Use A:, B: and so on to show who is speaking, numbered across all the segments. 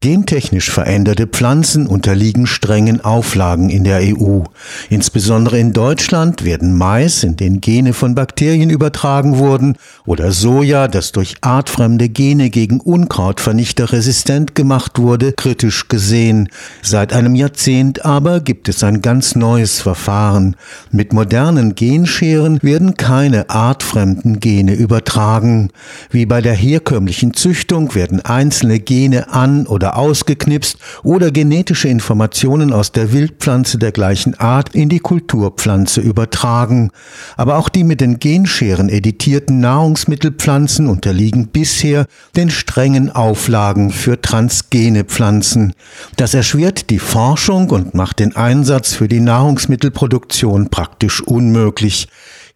A: Gentechnisch veränderte Pflanzen unterliegen strengen Auflagen in der EU. Insbesondere in Deutschland werden Mais, in den Gene von Bakterien übertragen wurden, oder Soja, das durch artfremde Gene gegen Unkrautvernichter resistent gemacht wurde, kritisch gesehen. Seit einem Jahrzehnt aber gibt es ein ganz neues Verfahren. Mit modernen Genscheren werden keine artfremden Gene übertragen. Wie bei der herkömmlichen Züchtung werden einzelne Gene an oder oder ausgeknipst oder genetische Informationen aus der Wildpflanze der gleichen Art in die Kulturpflanze übertragen. Aber auch die mit den Genscheren editierten Nahrungsmittelpflanzen unterliegen bisher den strengen Auflagen für transgene Pflanzen. Das erschwert die Forschung und macht den Einsatz für die Nahrungsmittelproduktion praktisch unmöglich.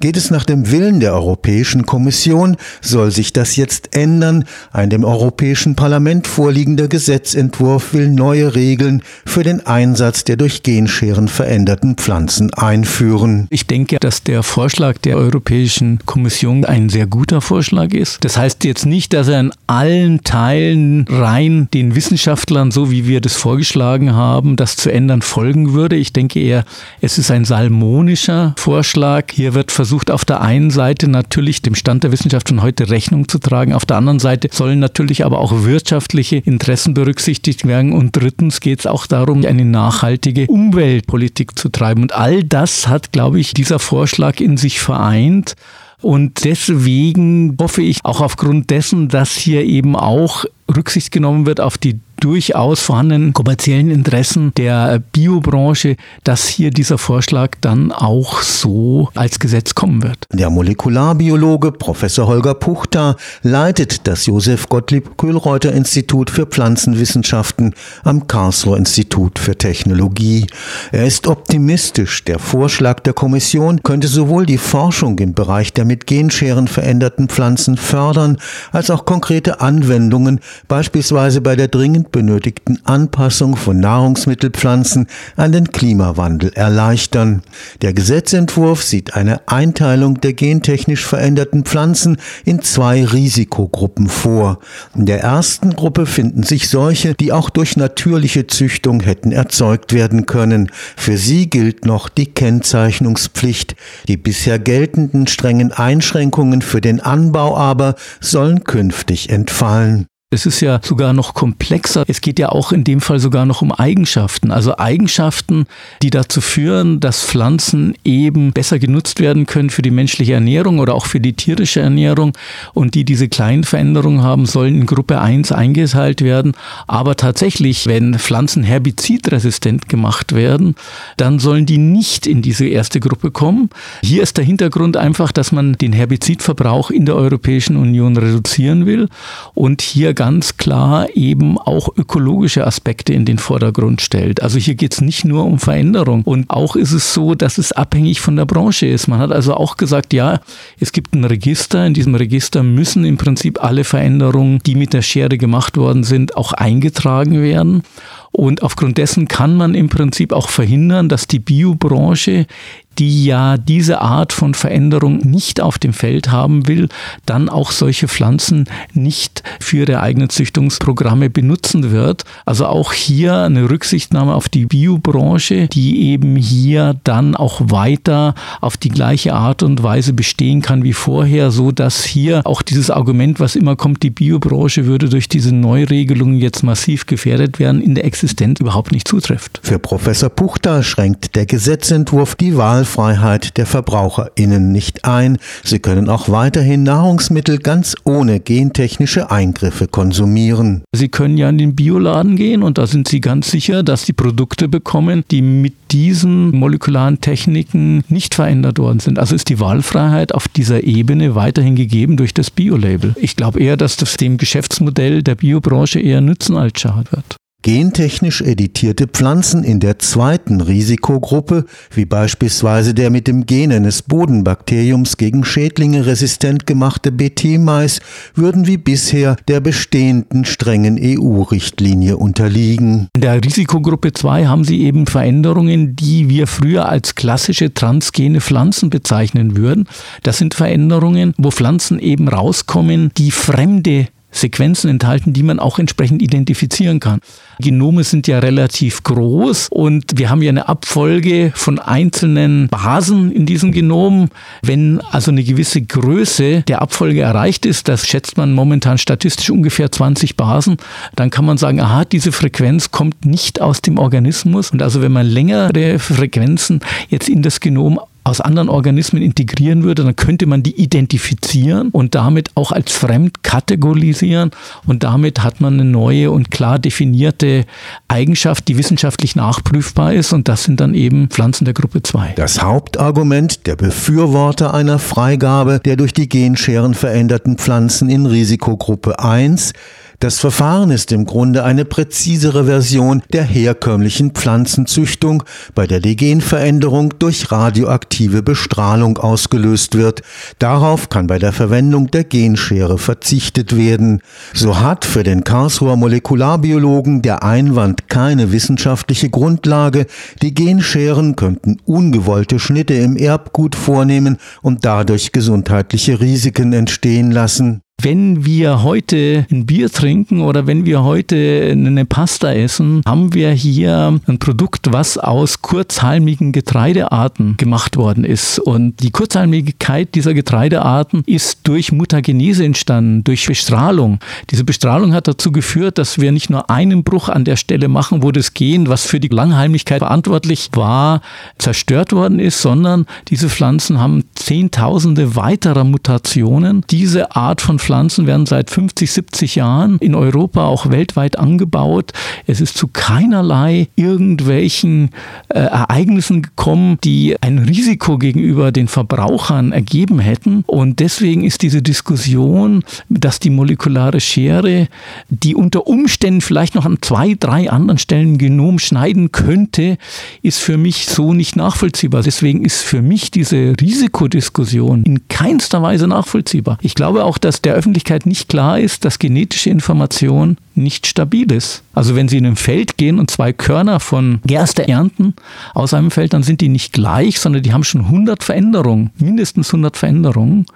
A: Geht es nach dem Willen der Europäischen Kommission, soll sich das jetzt ändern. Ein dem Europäischen Parlament vorliegender Gesetzentwurf will neue Regeln für den Einsatz der durch Genscheren veränderten Pflanzen einführen.
B: Ich denke, dass der Vorschlag der Europäischen Kommission ein sehr guter Vorschlag ist. Das heißt jetzt nicht, dass er in allen Teilen rein den Wissenschaftlern, so wie wir das vorgeschlagen haben, das zu ändern folgen würde. Ich denke eher, es ist ein salmonischer Vorschlag. Hier wird versucht, versucht auf der einen Seite natürlich dem Stand der Wissenschaft von heute Rechnung zu tragen, auf der anderen Seite sollen natürlich aber auch wirtschaftliche Interessen berücksichtigt werden und drittens geht es auch darum, eine nachhaltige Umweltpolitik zu treiben und all das hat, glaube ich, dieser Vorschlag in sich vereint. Und deswegen hoffe ich auch aufgrund dessen, dass hier eben auch Rücksicht genommen wird auf die durchaus vorhandenen kommerziellen Interessen der Biobranche, dass hier dieser Vorschlag dann auch so als Gesetz kommen wird.
A: Der Molekularbiologe Professor Holger Puchter leitet das Josef Gottlieb Kühlreuter Institut für Pflanzenwissenschaften am Karlsruher Institut für Technologie. Er ist optimistisch. Der Vorschlag der Kommission könnte sowohl die Forschung im Bereich der mit Genscheren veränderten Pflanzen fördern, als auch konkrete Anwendungen, beispielsweise bei der dringend benötigten Anpassung von Nahrungsmittelpflanzen an den Klimawandel erleichtern. Der Gesetzentwurf sieht eine Einteilung der gentechnisch veränderten Pflanzen in zwei Risikogruppen vor. In der ersten Gruppe finden sich solche, die auch durch natürliche Züchtung hätten erzeugt werden können. Für sie gilt noch die Kennzeichnungspflicht. Die bisher geltenden strengen Einschränkungen für den Anbau aber sollen künftig entfallen.
B: Es ist ja sogar noch komplexer. Es geht ja auch in dem Fall sogar noch um Eigenschaften. Also Eigenschaften, die dazu führen, dass Pflanzen eben besser genutzt werden können für die menschliche Ernährung oder auch für die tierische Ernährung und die diese kleinen Veränderungen haben, sollen in Gruppe 1 eingeteilt werden. Aber tatsächlich, wenn Pflanzen herbizidresistent gemacht werden, dann sollen die nicht in diese erste Gruppe kommen. Hier ist der Hintergrund einfach, dass man den Herbizidverbrauch in der Europäischen Union reduzieren will und hier ganz klar eben auch ökologische Aspekte in den Vordergrund stellt. Also hier geht es nicht nur um Veränderung. Und auch ist es so, dass es abhängig von der Branche ist. Man hat also auch gesagt, ja, es gibt ein Register. In diesem Register müssen im Prinzip alle Veränderungen, die mit der Schere gemacht worden sind, auch eingetragen werden. Und aufgrund dessen kann man im Prinzip auch verhindern, dass die Biobranche die ja diese Art von Veränderung nicht auf dem Feld haben will, dann auch solche Pflanzen nicht für ihre eigenen Züchtungsprogramme benutzen wird. Also auch hier eine Rücksichtnahme auf die Biobranche, die eben hier dann auch weiter auf die gleiche Art und Weise bestehen kann wie vorher, so dass hier auch dieses Argument, was immer kommt, die Biobranche würde durch diese Neuregelungen jetzt massiv gefährdet werden, in der Existenz überhaupt nicht zutrifft.
A: Für Professor Puchter schränkt der Gesetzentwurf die Wahl Wahlfreiheit der VerbraucherInnen nicht ein. Sie können auch weiterhin Nahrungsmittel ganz ohne gentechnische Eingriffe konsumieren.
B: Sie können ja in den Bioladen gehen und da sind Sie ganz sicher, dass Sie Produkte bekommen, die mit diesen molekularen Techniken nicht verändert worden sind. Also ist die Wahlfreiheit auf dieser Ebene weiterhin gegeben durch das Biolabel. Ich glaube eher, dass das dem Geschäftsmodell der Biobranche eher nützen als schaden wird.
A: Gentechnisch editierte Pflanzen in der zweiten Risikogruppe, wie beispielsweise der mit dem Gen eines Bodenbakteriums gegen Schädlinge resistent gemachte BT-Mais, würden wie bisher der bestehenden strengen EU-Richtlinie unterliegen.
B: In der Risikogruppe 2 haben Sie eben Veränderungen, die wir früher als klassische transgene Pflanzen bezeichnen würden. Das sind Veränderungen, wo Pflanzen eben rauskommen, die fremde Sequenzen enthalten, die man auch entsprechend identifizieren kann. Genome sind ja relativ groß und wir haben ja eine Abfolge von einzelnen Basen in diesem Genom. Wenn also eine gewisse Größe der Abfolge erreicht ist, das schätzt man momentan statistisch ungefähr 20 Basen, dann kann man sagen, aha, diese Frequenz kommt nicht aus dem Organismus. Und also wenn man längere Frequenzen jetzt in das Genom aus anderen Organismen integrieren würde, dann könnte man die identifizieren und damit auch als fremd kategorisieren. Und damit hat man eine neue und klar definierte Eigenschaft, die wissenschaftlich nachprüfbar ist. Und das sind dann eben Pflanzen der Gruppe 2.
A: Das Hauptargument der Befürworter einer Freigabe der durch die Genscheren veränderten Pflanzen in Risikogruppe 1 das Verfahren ist im Grunde eine präzisere Version der herkömmlichen Pflanzenzüchtung, bei der die Genveränderung durch radioaktive Bestrahlung ausgelöst wird. Darauf kann bei der Verwendung der Genschere verzichtet werden. So hat für den Karlsruher Molekularbiologen der Einwand keine wissenschaftliche Grundlage. Die Genscheren könnten ungewollte Schnitte im Erbgut vornehmen und dadurch gesundheitliche Risiken entstehen lassen.
B: Wenn wir heute ein Bier trinken oder wenn wir heute eine Pasta essen, haben wir hier ein Produkt, was aus kurzhalmigen Getreidearten gemacht worden ist. Und die Kurzhalmigkeit dieser Getreidearten ist durch Mutagenese entstanden, durch Bestrahlung. Diese Bestrahlung hat dazu geführt, dass wir nicht nur einen Bruch an der Stelle machen, wo das Gen, was für die Langhalmigkeit verantwortlich war, zerstört worden ist, sondern diese Pflanzen haben Zehntausende weiterer Mutationen. Diese Art von Pflanzen werden seit 50, 70 Jahren in Europa auch weltweit angebaut. Es ist zu keinerlei irgendwelchen äh, Ereignissen gekommen, die ein Risiko gegenüber den Verbrauchern ergeben hätten. Und deswegen ist diese Diskussion, dass die molekulare Schere, die unter Umständen vielleicht noch an zwei, drei anderen Stellen Genom schneiden könnte, ist für mich so nicht nachvollziehbar. Deswegen ist für mich diese Risikodiskussion in keinster Weise nachvollziehbar. Ich glaube auch, dass der Öffentlichkeit nicht klar ist, dass genetische Information nicht stabil ist. Also wenn Sie in ein Feld gehen und zwei Körner von Gerste ernten aus einem Feld, dann sind die nicht gleich, sondern die haben schon 100 Veränderungen, mindestens 100 Veränderungen.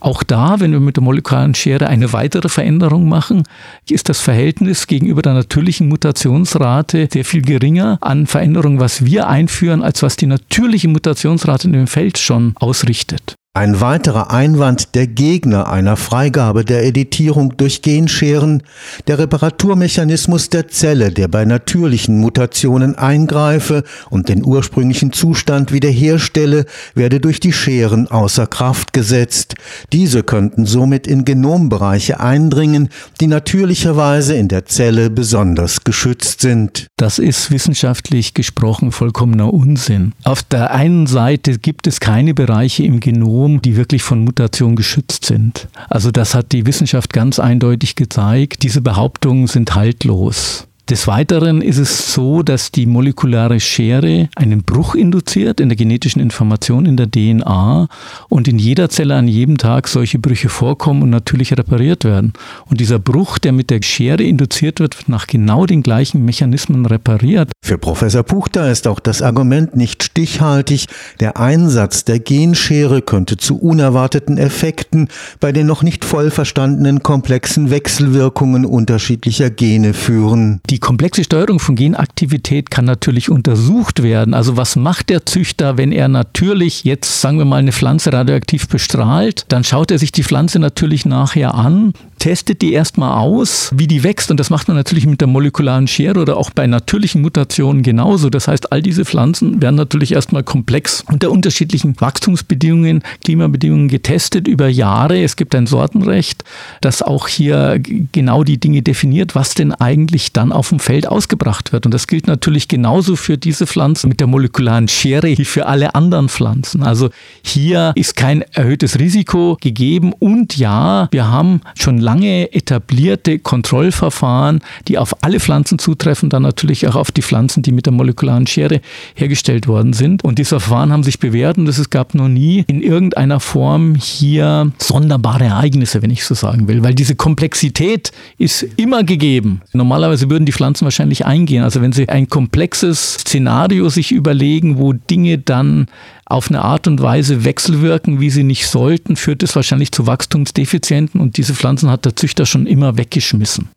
B: Auch da, wenn wir mit der molekularen Schere eine weitere Veränderung machen, ist das Verhältnis gegenüber der natürlichen Mutationsrate sehr viel geringer an Veränderungen, was wir einführen, als was die natürliche Mutationsrate in dem Feld schon ausrichtet.
A: Ein weiterer Einwand der Gegner einer Freigabe der Editierung durch Genscheren, der Reparaturmechanismus der Zelle, der bei natürlichen Mutationen eingreife und den ursprünglichen Zustand wiederherstelle, werde durch die Scheren außer Kraft gesetzt. Diese könnten somit in Genombereiche eindringen, die natürlicherweise in der Zelle besonders geschützt sind.
B: Das ist wissenschaftlich gesprochen vollkommener Unsinn. Auf der einen Seite gibt es keine Bereiche im Genom, Genom, die wirklich von Mutation geschützt sind. Also das hat die Wissenschaft ganz eindeutig gezeigt. Diese Behauptungen sind haltlos. Des Weiteren ist es so, dass die molekulare Schere einen Bruch induziert in der genetischen Information in der DNA und in jeder Zelle an jedem Tag solche Brüche vorkommen und natürlich repariert werden. Und dieser Bruch, der mit der Schere induziert wird, wird nach genau den gleichen Mechanismen repariert.
A: Für Professor Puchter ist auch das Argument nicht stichhaltig, der Einsatz der Genschere könnte zu unerwarteten Effekten bei den noch nicht voll verstandenen komplexen Wechselwirkungen unterschiedlicher Gene führen.
B: Die die komplexe Steuerung von Genaktivität kann natürlich untersucht werden. Also was macht der Züchter, wenn er natürlich jetzt, sagen wir mal, eine Pflanze radioaktiv bestrahlt? Dann schaut er sich die Pflanze natürlich nachher an, testet die erstmal aus, wie die wächst. Und das macht man natürlich mit der molekularen Schere oder auch bei natürlichen Mutationen genauso. Das heißt, all diese Pflanzen werden natürlich erstmal komplex unter unterschiedlichen Wachstumsbedingungen, Klimabedingungen getestet über Jahre. Es gibt ein Sortenrecht, das auch hier genau die Dinge definiert, was denn eigentlich dann auf dem Feld ausgebracht wird. Und das gilt natürlich genauso für diese Pflanzen mit der molekularen Schere wie für alle anderen Pflanzen. Also hier ist kein erhöhtes Risiko gegeben. Und ja, wir haben schon lange etablierte Kontrollverfahren, die auf alle Pflanzen zutreffen, dann natürlich auch auf die Pflanzen, die mit der molekularen Schere hergestellt worden sind. Und diese Verfahren haben sich bewährt und es gab noch nie in irgendeiner Form hier sonderbare Ereignisse, wenn ich so sagen will, weil diese Komplexität ist immer gegeben. Normalerweise würden die Pflanzen wahrscheinlich eingehen. Also wenn sie ein komplexes Szenario sich überlegen, wo Dinge dann auf eine Art und Weise wechselwirken, wie sie nicht sollten, führt es wahrscheinlich zu Wachstumsdefizienten und diese Pflanzen hat der Züchter schon immer weggeschmissen.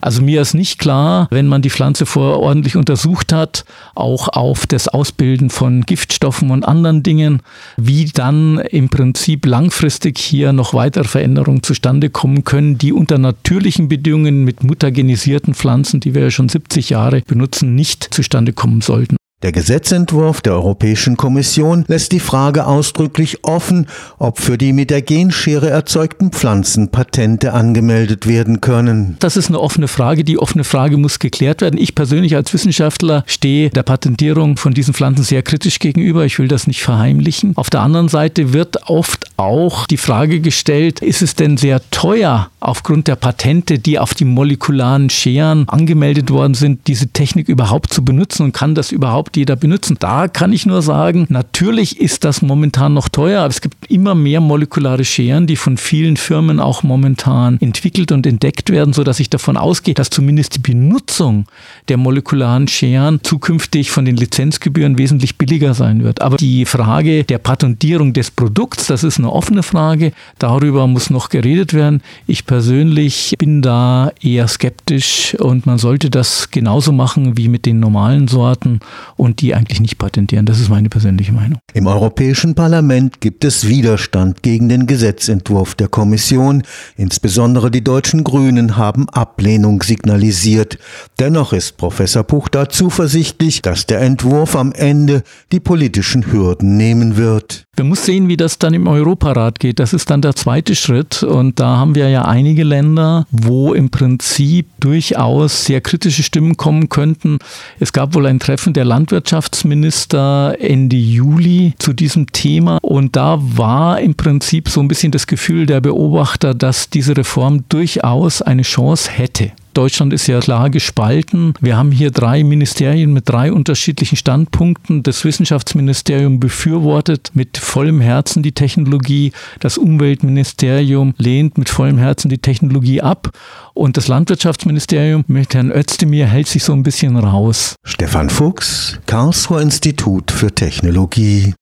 B: Also mir ist nicht klar, wenn man die Pflanze vorher ordentlich untersucht hat, auch auf das Ausbilden von Giftstoffen und anderen Dingen, wie dann im Prinzip langfristig hier noch weitere Veränderungen zustande kommen können, die unter natürlichen Bedingungen mit mutagenisierten Pflanzen, die wir ja schon 70 Jahre benutzen, nicht zustande kommen sollten.
A: Der Gesetzentwurf der Europäischen Kommission lässt die Frage ausdrücklich offen, ob für die mit der Genschere erzeugten Pflanzen Patente angemeldet werden können.
B: Das ist eine offene Frage. Die offene Frage muss geklärt werden. Ich persönlich als Wissenschaftler stehe der Patentierung von diesen Pflanzen sehr kritisch gegenüber. Ich will das nicht verheimlichen. Auf der anderen Seite wird oft auch die Frage gestellt, ist es denn sehr teuer aufgrund der Patente, die auf die molekularen Scheren angemeldet worden sind, diese Technik überhaupt zu benutzen und kann das überhaupt überhaupt jeder benutzen. Da kann ich nur sagen, natürlich ist das momentan noch teuer, aber es gibt immer mehr molekulare Scheren, die von vielen Firmen auch momentan entwickelt und entdeckt werden, sodass ich davon ausgehe, dass zumindest die Benutzung der molekularen Scheren zukünftig von den Lizenzgebühren wesentlich billiger sein wird. Aber die Frage der Patentierung des Produkts, das ist eine offene Frage. Darüber muss noch geredet werden. Ich persönlich bin da eher skeptisch und man sollte das genauso machen wie mit den normalen Sorten und die eigentlich nicht patentieren. Das ist meine persönliche Meinung.
A: Im Europäischen Parlament gibt es Widerstand gegen den Gesetzentwurf der Kommission. Insbesondere die deutschen Grünen haben Ablehnung signalisiert. Dennoch ist Professor Puchter zuversichtlich, dass der Entwurf am Ende die politischen Hürden nehmen wird.
B: Man muss sehen, wie das dann im Europarat geht. Das ist dann der zweite Schritt. Und da haben wir ja einige Länder, wo im Prinzip durchaus sehr kritische Stimmen kommen könnten. Es gab wohl ein Treffen der Landwirtschaftsminister Ende Juli zu diesem Thema. Und da war im Prinzip so ein bisschen das Gefühl der Beobachter, dass diese Reform durchaus eine Chance hätte. Deutschland ist ja klar gespalten. Wir haben hier drei Ministerien mit drei unterschiedlichen Standpunkten. Das Wissenschaftsministerium befürwortet mit vollem Herzen die Technologie. Das Umweltministerium lehnt mit vollem Herzen die Technologie ab. Und das Landwirtschaftsministerium mit Herrn Özdemir hält sich so ein bisschen raus.
A: Stefan Fuchs, Karlsruher Institut für Technologie.